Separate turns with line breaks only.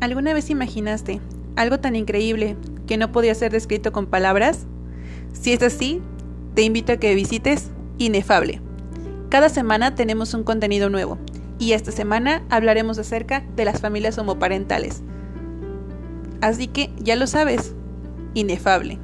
¿Alguna vez imaginaste algo tan increíble que no podía ser descrito con palabras? Si es así, te invito a que visites Inefable. Cada semana tenemos un contenido nuevo y esta semana hablaremos acerca de las familias homoparentales. Así que ya lo sabes, Inefable.